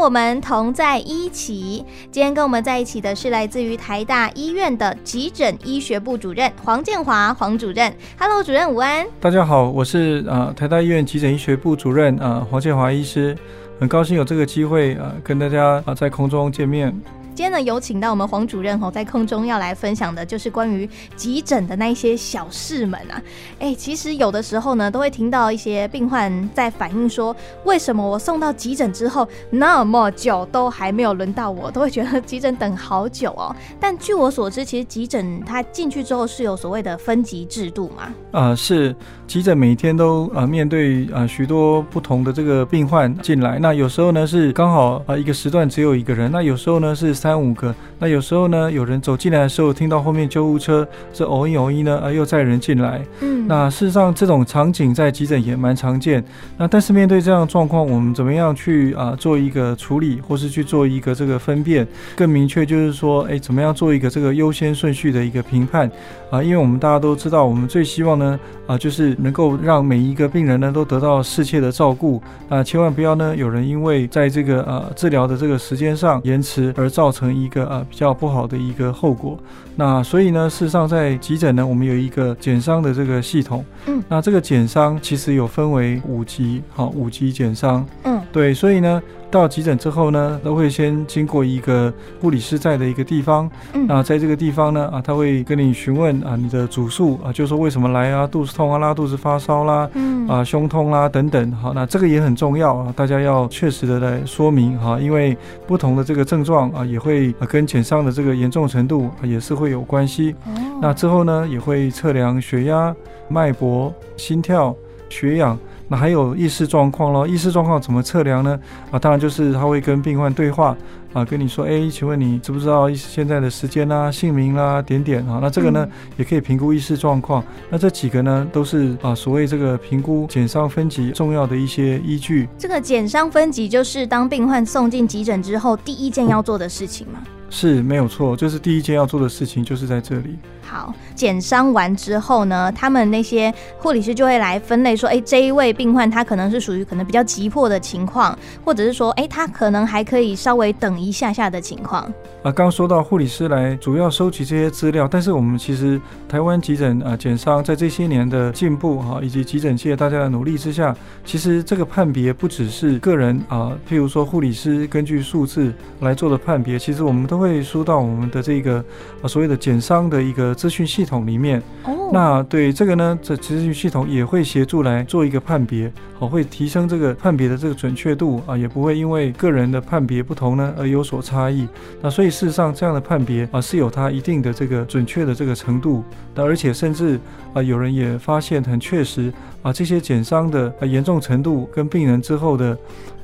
我们同在一起。今天跟我们在一起的是来自于台大医院的急诊医学部主任黄建华黄主任。Hello，主任午安。大家好，我是呃台大医院急诊医学部主任呃黄建华医师，很高兴有这个机会呃跟大家啊在空中见面。今天呢，有请到我们黄主任哦，在空中要来分享的，就是关于急诊的那一些小事们啊。哎，其实有的时候呢，都会听到一些病患在反映说，为什么我送到急诊之后那么久都还没有轮到我，都会觉得急诊等好久哦。但据我所知，其实急诊它进去之后是有所谓的分级制度嘛？呃，是急诊每天都呃面对呃许多不同的这个病患进来，那有时候呢是刚好呃一个时段只有一个人，那有时候呢是三。五个，那有时候呢，有人走进来的时候，听到后面救护车是偶一偶一呢，啊，又载人进来。嗯，那事实上这种场景在急诊也蛮常见。那但是面对这样的状况，我们怎么样去啊做一个处理，或是去做一个这个分辨？更明确就是说，哎，怎么样做一个这个优先顺序的一个评判啊？因为我们大家都知道，我们最希望呢啊，就是能够让每一个病人呢都得到适切的照顾啊，千万不要呢有人因为在这个呃治疗的这个时间上延迟而造成。成一个呃比较不好的一个后果，那所以呢，事实上在急诊呢，我们有一个减伤的这个系统，嗯，那这个减伤其实有分为五级，好，五级减伤，嗯，对，所以呢。到急诊之后呢，都会先经过一个护理师在的一个地方。嗯，那在这个地方呢，啊，他会跟你询问啊，你的主诉啊，就说为什么来啊，肚子痛啊，拉肚子、发烧啦，嗯，啊，胸痛啦等等。好，那这个也很重要啊，大家要确实的来说明哈，因为不同的这个症状啊，也会跟减伤的这个严重程度也是会有关系。哦，那之后呢，也会测量血压、脉搏、心跳、血氧。那还有意识状况咯，意识状况怎么测量呢？啊，当然就是他会跟病患对话啊，跟你说，哎，请问你知不知道现在的时间啦、啊、姓名啦、啊、点点啊？那这个呢，嗯、也可以评估意识状况。那这几个呢，都是啊所谓这个评估减伤分级重要的一些依据。这个减伤分级就是当病患送进急诊之后，第一件要做的事情吗？是没有错，就是第一件要做的事情就是在这里。好，减伤完之后呢，他们那些护理师就会来分类，说，哎，这一位病患他可能是属于可能比较急迫的情况，或者是说，哎，他可能还可以稍微等一下下的情况。啊，刚刚说到护理师来主要收集这些资料，但是我们其实台湾急诊啊减伤在这些年的进步哈、啊，以及急诊界大家的努力之下，其实这个判别不只是个人啊，譬如说护理师根据数字来做的判别，其实我们都会输到我们的这个啊所谓的减伤的一个。资讯系统里面，哦，那对这个呢，这资讯系统也会协助来做一个判别，好，会提升这个判别的这个准确度啊，也不会因为个人的判别不同呢而有所差异。那所以事实上，这样的判别啊是有它一定的这个准确的这个程度，那而且甚至啊有人也发现很确实啊这些减伤的啊严重程度跟病人之后的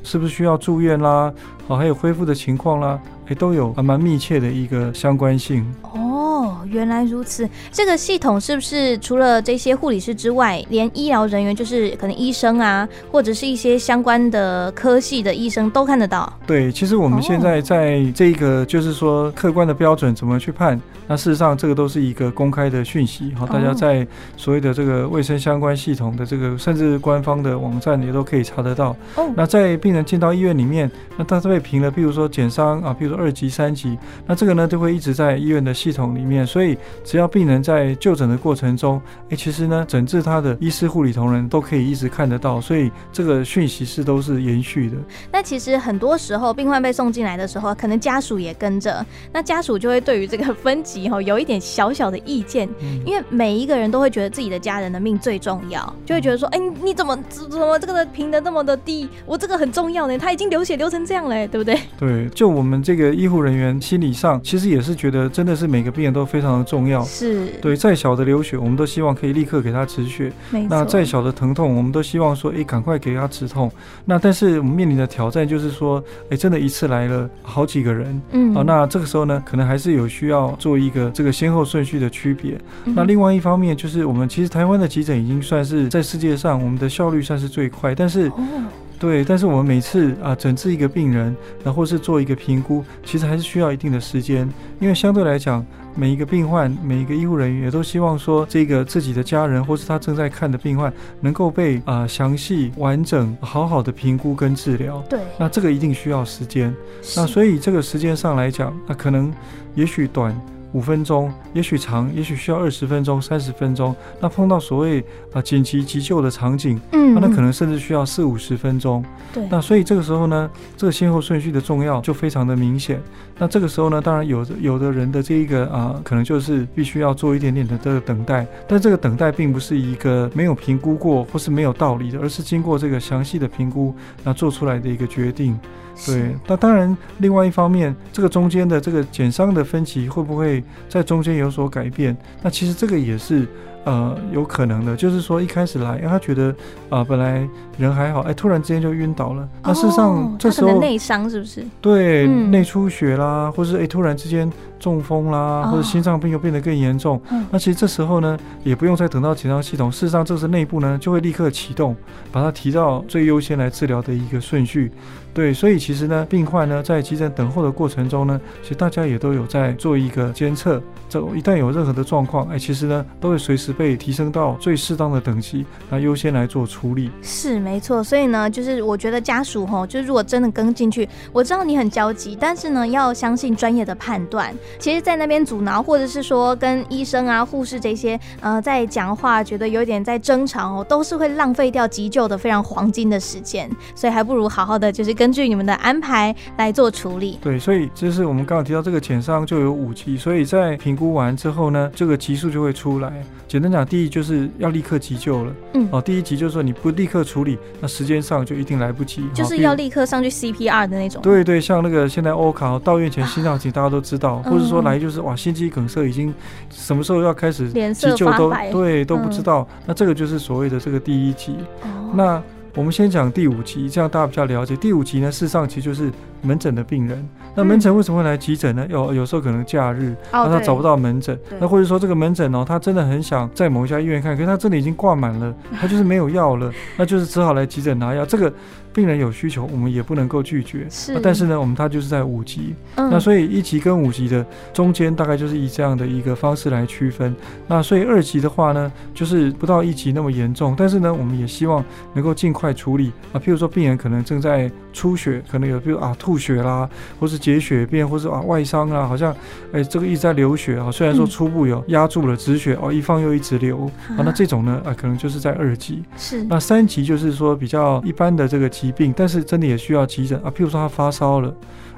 是不是需要住院啦，哦还有恢复的情况啦，哎都有还蛮密切的一个相关性。原来如此。这个系统是不是除了这些护理师之外，连医疗人员，就是可能医生啊，或者是一些相关的科系的医生都看得到？对，其实我们现在在这个就是说客观的标准怎么去判，那事实上这个都是一个公开的讯息，好，大家在所谓的这个卫生相关系统的这个甚至官方的网站也都可以查得到。哦，那在病人进到医院里面，那他都被评了，譬如说减伤啊，譬如说二级、三级，那这个呢就会一直在医院的系统里面。所以，只要病人在就诊的过程中，哎，其实呢，诊治他的医师、护理同仁都可以一直看得到，所以这个讯息是都是延续的。那其实很多时候，病患被送进来的时候，可能家属也跟着，那家属就会对于这个分级哈有一点小小的意见，嗯、因为每一个人都会觉得自己的家人的命最重要，就会觉得说，哎，你怎么怎么这个的评的那么的低？我这个很重要呢，他已经流血流成这样了，对不对？对，就我们这个医护人员心理上，其实也是觉得，真的是每个病人都。非常的重要，是对，再小的流血，我们都希望可以立刻给他止血。那再小的疼痛，我们都希望说，哎，赶快给他止痛。那但是我们面临的挑战就是说，哎，真的一次来了好几个人，嗯，啊，那这个时候呢，可能还是有需要做一个这个先后顺序的区别。嗯、那另外一方面，就是我们其实台湾的急诊已经算是在世界上我们的效率算是最快，但是。哦对，但是我们每次啊诊治一个病人，然后是做一个评估，其实还是需要一定的时间，因为相对来讲。每一个病患，每一个医护人员也都希望说，这个自己的家人或是他正在看的病患，能够被啊详细、完整、好好的评估跟治疗。对，那这个一定需要时间。那所以这个时间上来讲，那可能也许短。五分钟，也许长，也许需要二十分钟、三十分钟。那碰到所谓啊紧急急救的场景，嗯，那可能甚至需要四五十分钟。对，那所以这个时候呢，这个先后顺序的重要就非常的明显。那这个时候呢，当然有有的人的这一个啊，可能就是必须要做一点点的这个等待。但这个等待并不是一个没有评估过或是没有道理的，而是经过这个详细的评估，那做出来的一个决定。对，那当然，另外一方面，这个中间的这个减伤的分歧会不会在中间有所改变？那其实这个也是。呃，有可能的，就是说一开始来，因为他觉得啊、呃，本来人还好，哎，突然之间就晕倒了。那事实上，哦、这时候内伤是不是？对，嗯、内出血啦，或是哎，突然之间中风啦，哦、或者心脏病又变得更严重。嗯、那其实这时候呢，也不用再等到其他系统，事实上，这是内部呢就会立刻启动，把它提到最优先来治疗的一个顺序。对，所以其实呢，病患呢在急诊等候的过程中呢，其实大家也都有在做一个监测。这一旦有任何的状况，哎，其实呢都会随时被提升到最适当的等级，那优先来做处理。是没错，所以呢，就是我觉得家属吼，就是如果真的跟进去，我知道你很焦急，但是呢，要相信专业的判断。其实，在那边阻挠，或者是说跟医生啊、护士这些呃在讲话，觉得有点在争吵哦，都是会浪费掉急救的非常黄金的时间。所以还不如好好的，就是根据你们的安排来做处理。对，所以就是我们刚刚提到这个检伤就有五级，所以在评估完之后呢，这个级数就会出来。简单讲，第一就是要立刻急救了。嗯，哦，第一级就是说你不立刻处理，那时间上就一定来不及。就是要立刻上去 CPR 的那种。对对，像那个现在欧卡到院前心脏停，大家都知道，或者说来就是哇心肌梗塞已经什么时候要开始急救都对都不知道，那这个就是所谓的这个第一级。那我们先讲第五级，这样大家比较了解。第五级呢，事实上其实就是门诊的病人。那门诊为什么会来急诊呢？有有时候可能假日，那他找不到门诊，那或者说这个门诊哦，他真的很想在某一家医院看，可是他这里已经挂满了，他就是没有 药了，那就是只好来急诊拿药。这个。病人有需求，我们也不能够拒绝。是、啊，但是呢，我们他就是在五级，嗯、那所以一级跟五级的中间大概就是以这样的一个方式来区分。那所以二级的话呢，就是不到一级那么严重，但是呢，我们也希望能够尽快处理啊。譬如说，病人可能正在出血，可能有比如啊吐血啦，或是结血便，或是啊外伤啊，好像哎这个一直在流血啊。虽然说初步有压住了止血哦，一放又一直流啊，那这种呢啊可能就是在二级。是，那三级就是说比较一般的这个。疾病，但是真的也需要急诊啊。譬如说他发烧了，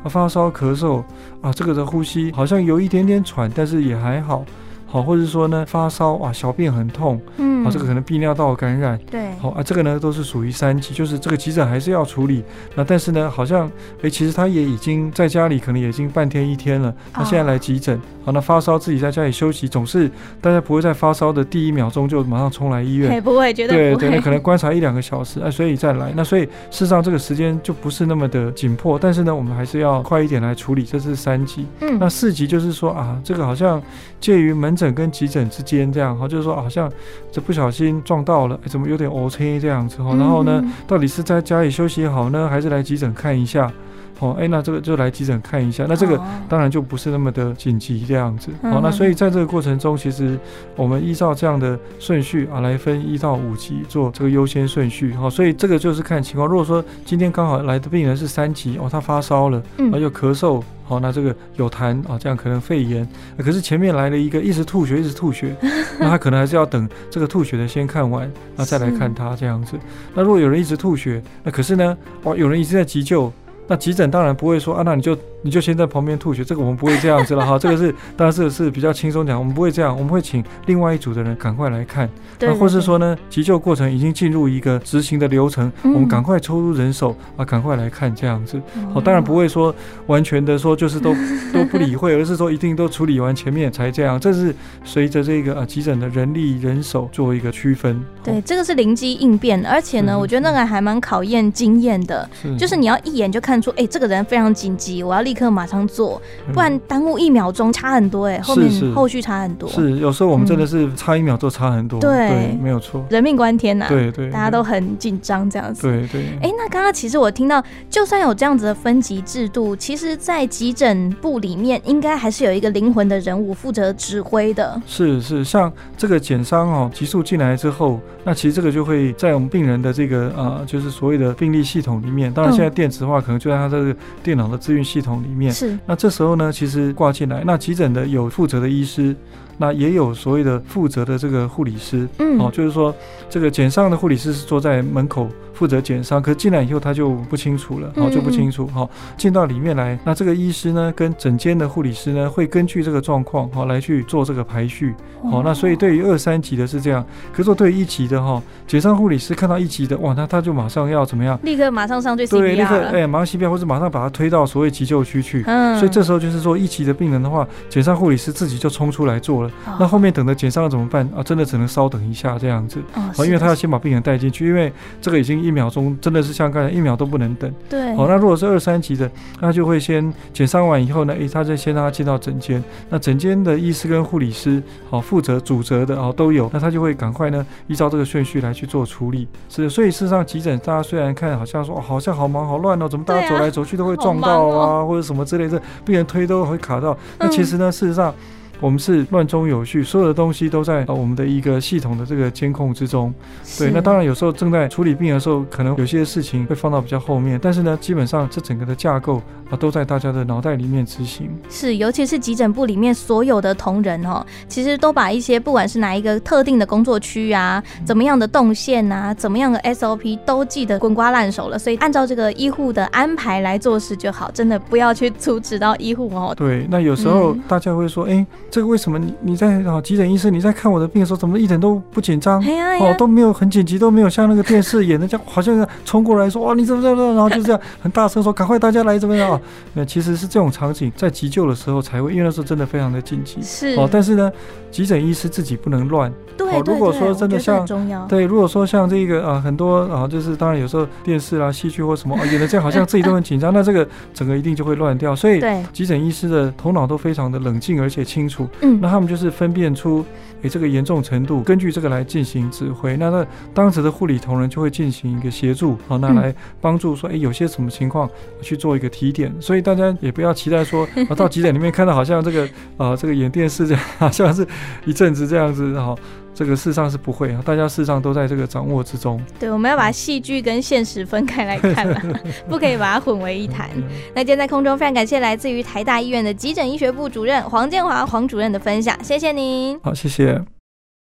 啊发烧咳嗽啊，这个的呼吸好像有一点点喘，但是也还好。好，或者说呢，发烧啊，小便很痛，嗯，好，这个可能泌尿道感染，对，好啊，这个呢都是属于三级，就是这个急诊还是要处理。那但是呢，好像哎，其实他也已经在家里，可能也已经半天一天了。那现在来急诊，好，那发烧自己在家里休息，总是大家不会在发烧的第一秒钟就马上冲来医院，不会，绝对。对对，那可能观察一两个小时，哎，所以再来。那所以事实上这个时间就不是那么的紧迫，但是呢，我们还是要快一点来处理，这是三级。嗯，那四级就是说啊，这个好像介于门诊跟急诊之间这样哈，就是说好像这不小心撞到了，怎么有点 O K 这样子哈，然后呢，到底是在家里休息好呢，还是来急诊看一下？哦，哎，那这个就来急诊看一下，那这个当然就不是那么的紧急这样子。好，那所以在这个过程中，其实我们依照这样的顺序啊来分一到五级做这个优先顺序。好，所以这个就是看情况。如果说今天刚好来的病人是三级哦，他发烧了，啊又咳嗽，好，那这个有痰啊，这样可能肺炎。可是前面来了一个一直吐血，一直吐血，那他可能还是要等这个吐血的先看完，那再来看他这样子。那如果有人一直吐血，那可是呢，哦，有人一直在急救。那急诊当然不会说啊，那你就你就先在旁边吐血，这个我们不会这样子了哈。这个是当然是是比较轻松讲，我们不会这样，我们会请另外一组的人赶快来看。对，或是说呢，急救过程已经进入一个执行的流程，嗯、我们赶快抽出人手啊，赶快来看这样子。好、嗯，当然不会说完全的说就是都 都不理会，而是说一定都处理完前面才这样。这是随着这个啊急诊的人力人手做一个区分。对，这个是灵机应变，而且呢，我觉得那个还蛮考验经验的，是就是你要一眼就看。出哎，这个人非常紧急，我要立立刻马上做，不然耽误一秒钟差很多哎、欸，后面后续差很多。是，有时候我们真的是差一秒钟差很多。嗯、对，对，没有错，人命关天呐、啊。对对，对，大家都很紧张这样子。对对。哎、欸，那刚刚其实我听到，就算有这样子的分级制度，其实，在急诊部里面，应该还是有一个灵魂的人物负责指挥的。是是，像这个减伤哦，急速进来之后，那其实这个就会在我们病人的这个呃，就是所谓的病历系统里面。当然，现在电子化可能就在他这个电脑的资讯系统里面。是。那这时候呢，其实挂进来，那急诊的有负责的医师。那也有所谓的负责的这个护理师，嗯，哦，就是说这个检伤的护理师是坐在门口负责检伤，可进来以后他就不清楚了，哦，就不清楚，哈，进到里面来，那这个医师呢跟整间的护理师呢会根据这个状况，哈，来去做这个排序，好，那所以对于二三级的是这样，可是说对于一级的哈，检伤护理师看到一级的，哇，那他就马上要怎么样？立刻马上上去 CPR 对，立刻哎，马上 CPR 或者马上把他推到所谓急救区去，嗯，所以这时候就是说一级的病人的话，检伤护理师自己就冲出来做了，那后面等。着检伤要怎么办？啊？真的只能稍等一下这样子。啊，因为他要先把病人带进去，因为这个已经一秒钟，真的是像刚才一秒都不能等。对，好，那如果是二三级的，那就会先检伤完以后呢，诶，他再先让他进到诊间，那诊间的医师跟护理师，好，负责主责的哦都有，那他就会赶快呢依照这个顺序来去做处理。是，所以事实上急诊大家虽然看好像说好像好忙好乱哦，怎么大家走来走去都会撞到啊，或者什么之类的，病人推都会卡到，那其实呢，事实上。我们是乱中有序，所有的东西都在我们的一个系统的这个监控之中。对，那当然有时候正在处理病人的时候，可能有些事情会放到比较后面，但是呢，基本上这整个的架构啊都在大家的脑袋里面执行。是，尤其是急诊部里面所有的同仁哦，其实都把一些不管是哪一个特定的工作区啊，怎么样的动线啊，怎么样的 SOP 都记得滚瓜烂熟了，所以按照这个医护的安排来做事就好，真的不要去阻止到医护哦。对，那有时候大家会说，哎、嗯。这个为什么你你在啊急诊医生你在看我的病的时候，怎么一点都不紧张？哦，都没有很紧急，都没有像那个电视演的这样，好像冲过来说哇你怎么怎么，然后就这样很大声说赶快大家来怎么样啊？那其实是这种场景在急救的时候才会，因为那时候真的非常的紧急。是哦，但是呢，急诊医师自己不能乱。对，哦，如果说真的像对，如果说像这个啊很多啊就是当然有时候电视啊戏剧或什么 演的这样，好像自己都很紧张，那这个整个一定就会乱掉。所以急诊医师的头脑都非常的冷静而且清楚。嗯，那他们就是分辨出，诶，这个严重程度，根据这个来进行指挥。那那当时的护理同仁就会进行一个协助，好，那来帮助说，诶，有些什么情况去做一个提点。所以大家也不要期待说，啊，到急诊里面看到好像这个啊，这个演电视这样，好像是一阵子这样子，然后这个事实上是不会啊，大家事实上都在这个掌握之中。对，我们要把戏剧跟现实分开来看嘛，不可以把它混为一谈。那今天在空中非常感谢来自于台大医院的急诊医学部主任黄建华黄主任的分享，谢谢您。好，谢谢。